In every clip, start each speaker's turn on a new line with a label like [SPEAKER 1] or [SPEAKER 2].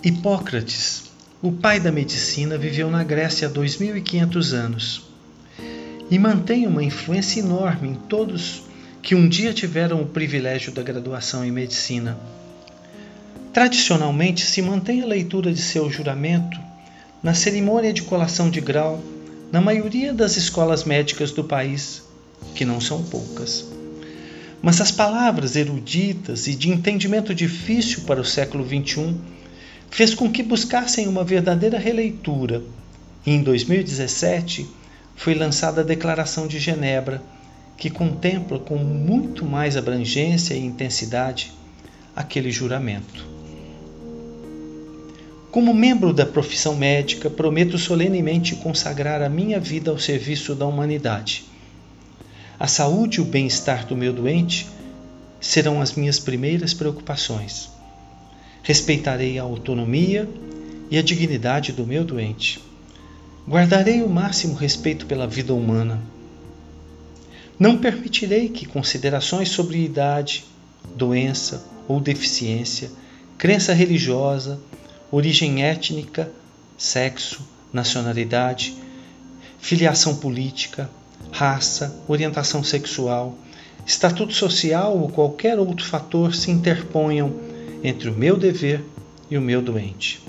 [SPEAKER 1] Hipócrates, o pai da medicina, viveu na Grécia há 2500 anos e mantém uma influência enorme em todos que um dia tiveram o privilégio da graduação em medicina. Tradicionalmente se mantém a leitura de seu juramento na cerimônia de colação de grau na maioria das escolas médicas do país, que não são poucas. Mas as palavras eruditas e de entendimento difícil para o século XXI fez com que buscassem uma verdadeira releitura. E em 2017 foi lançada a Declaração de Genebra, que contempla com muito mais abrangência e intensidade aquele juramento. Como membro da profissão médica, prometo solenemente consagrar a minha vida ao serviço da humanidade. A saúde e o bem-estar do meu doente serão as minhas primeiras preocupações. Respeitarei a autonomia e a dignidade do meu doente. Guardarei o máximo respeito pela vida humana. Não permitirei que considerações sobre idade, doença ou deficiência, crença religiosa, origem étnica, sexo, nacionalidade, filiação política, raça, orientação sexual, estatuto social ou qualquer outro fator se interponham entre o meu dever e o meu doente.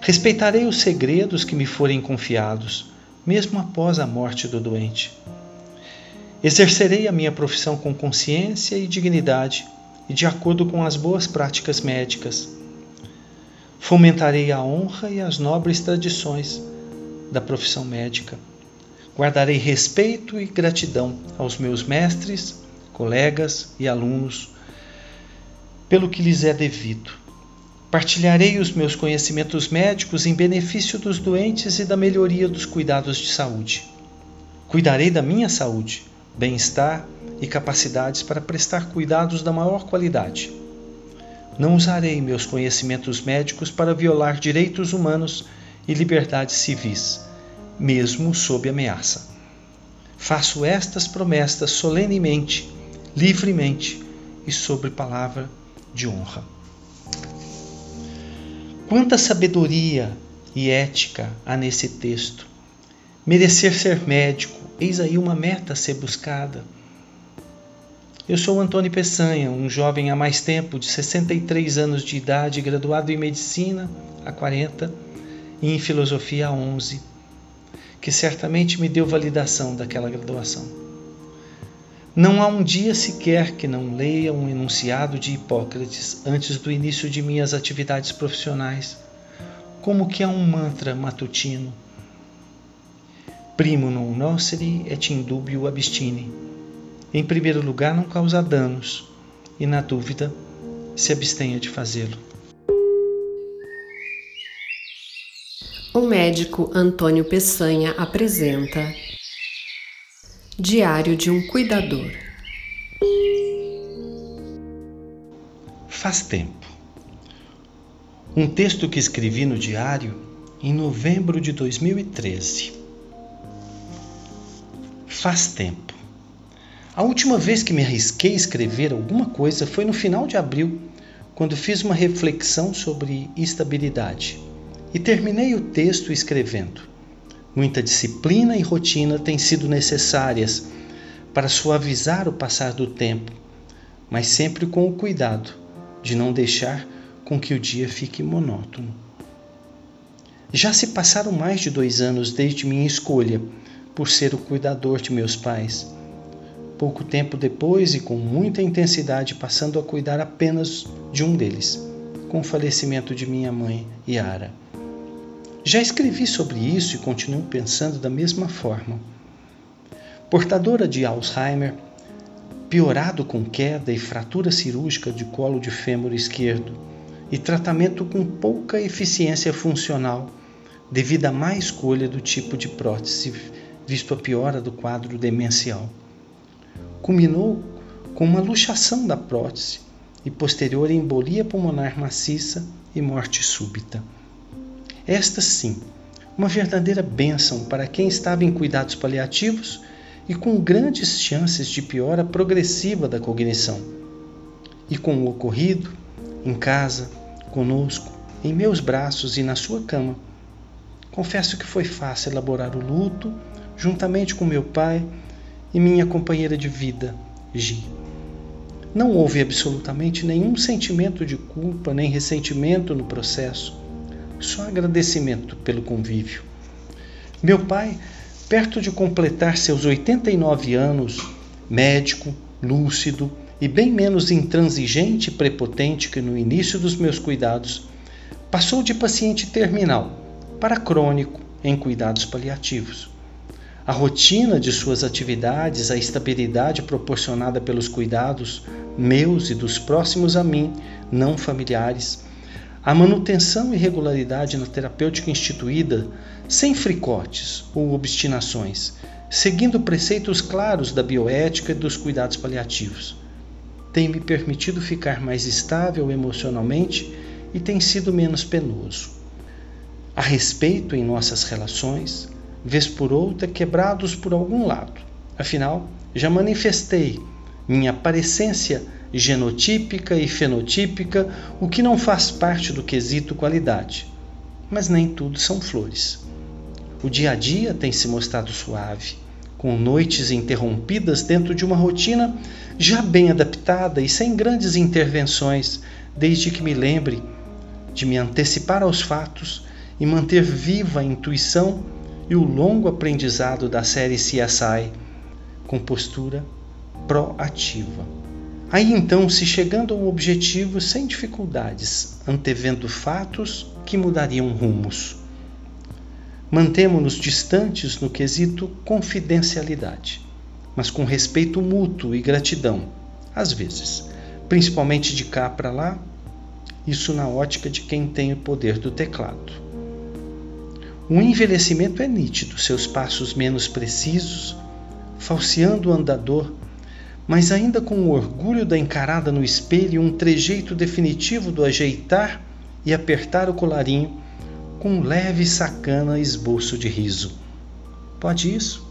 [SPEAKER 1] Respeitarei os segredos que me forem confiados, mesmo após a morte do doente. Exercerei a minha profissão com consciência e dignidade e de acordo com as boas práticas médicas. Fomentarei a honra e as nobres tradições da profissão médica. Guardarei respeito e gratidão aos meus mestres, colegas e alunos pelo que lhes é devido. Partilharei os meus conhecimentos médicos em benefício dos doentes e da melhoria dos cuidados de saúde. Cuidarei da minha saúde, bem-estar e capacidades para prestar cuidados da maior qualidade. Não usarei meus conhecimentos médicos para violar direitos humanos e liberdades civis, mesmo sob ameaça. Faço estas promessas solenemente, livremente e sobre palavra de honra. Quanta sabedoria e ética há nesse texto. Merecer ser médico, eis aí uma meta a ser buscada. Eu sou Antônio Peçanha, um jovem há mais tempo, de 63 anos de idade, graduado em medicina há 40 e em filosofia há 11, que certamente me deu validação daquela graduação. Não há um dia sequer que não leia um enunciado de Hipócrates antes do início de minhas atividades profissionais, como que é um mantra matutino. Primo non nocere et in dubio abstine. Em primeiro lugar, não causa danos, e na dúvida, se abstenha de fazê-lo.
[SPEAKER 2] O médico Antônio Peçanha apresenta Diário de um Cuidador.
[SPEAKER 1] Faz tempo. Um texto que escrevi no diário em novembro de 2013. Faz tempo. A última vez que me arrisquei a escrever alguma coisa foi no final de abril, quando fiz uma reflexão sobre estabilidade e terminei o texto escrevendo. Muita disciplina e rotina têm sido necessárias para suavizar o passar do tempo, mas sempre com o cuidado de não deixar com que o dia fique monótono. Já se passaram mais de dois anos desde minha escolha por ser o cuidador de meus pais. Pouco tempo depois e com muita intensidade, passando a cuidar apenas de um deles, com o falecimento de minha mãe, Yara. Já escrevi sobre isso e continuo pensando da mesma forma. Portadora de Alzheimer, piorado com queda e fratura cirúrgica de colo de fêmur esquerdo e tratamento com pouca eficiência funcional devido à má escolha do tipo de prótese, visto a piora do quadro demencial. Culminou com uma luxação da prótese e posterior embolia pulmonar maciça e morte súbita. Esta sim, uma verdadeira bênção para quem estava em cuidados paliativos e com grandes chances de piora progressiva da cognição. E com o ocorrido, em casa, conosco, em meus braços e na sua cama. Confesso que foi fácil elaborar o luto, juntamente com meu pai e minha companheira de vida, Gi. Não houve absolutamente nenhum sentimento de culpa nem ressentimento no processo, só agradecimento pelo convívio. Meu pai, perto de completar seus 89 anos, médico, lúcido e bem menos intransigente e prepotente que no início dos meus cuidados, passou de paciente terminal para crônico em cuidados paliativos. A rotina de suas atividades, a estabilidade proporcionada pelos cuidados meus e dos próximos a mim, não familiares, a manutenção e regularidade na terapêutica instituída, sem fricotes ou obstinações, seguindo preceitos claros da bioética e dos cuidados paliativos. Tem me permitido ficar mais estável emocionalmente e tem sido menos penoso. A respeito em nossas relações, vez por outra quebrados por algum lado. Afinal, já manifestei minha parecência genotípica e fenotípica, o que não faz parte do quesito qualidade. Mas nem tudo são flores. O dia a dia tem se mostrado suave, com noites interrompidas dentro de uma rotina já bem adaptada e sem grandes intervenções, desde que me lembre de me antecipar aos fatos e manter viva a intuição e o longo aprendizado da série CSI com postura proativa. Aí então, se chegando ao objetivo sem dificuldades, antevendo fatos que mudariam rumos. Mantemo-nos distantes no quesito confidencialidade, mas com respeito mútuo e gratidão, às vezes, principalmente de cá para lá, isso na ótica de quem tem o poder do teclado. O envelhecimento é nítido, seus passos menos precisos, falseando o andador, mas ainda com o orgulho da encarada no espelho e um trejeito definitivo do ajeitar e apertar o colarinho, com um leve sacana esboço de riso. Pode isso?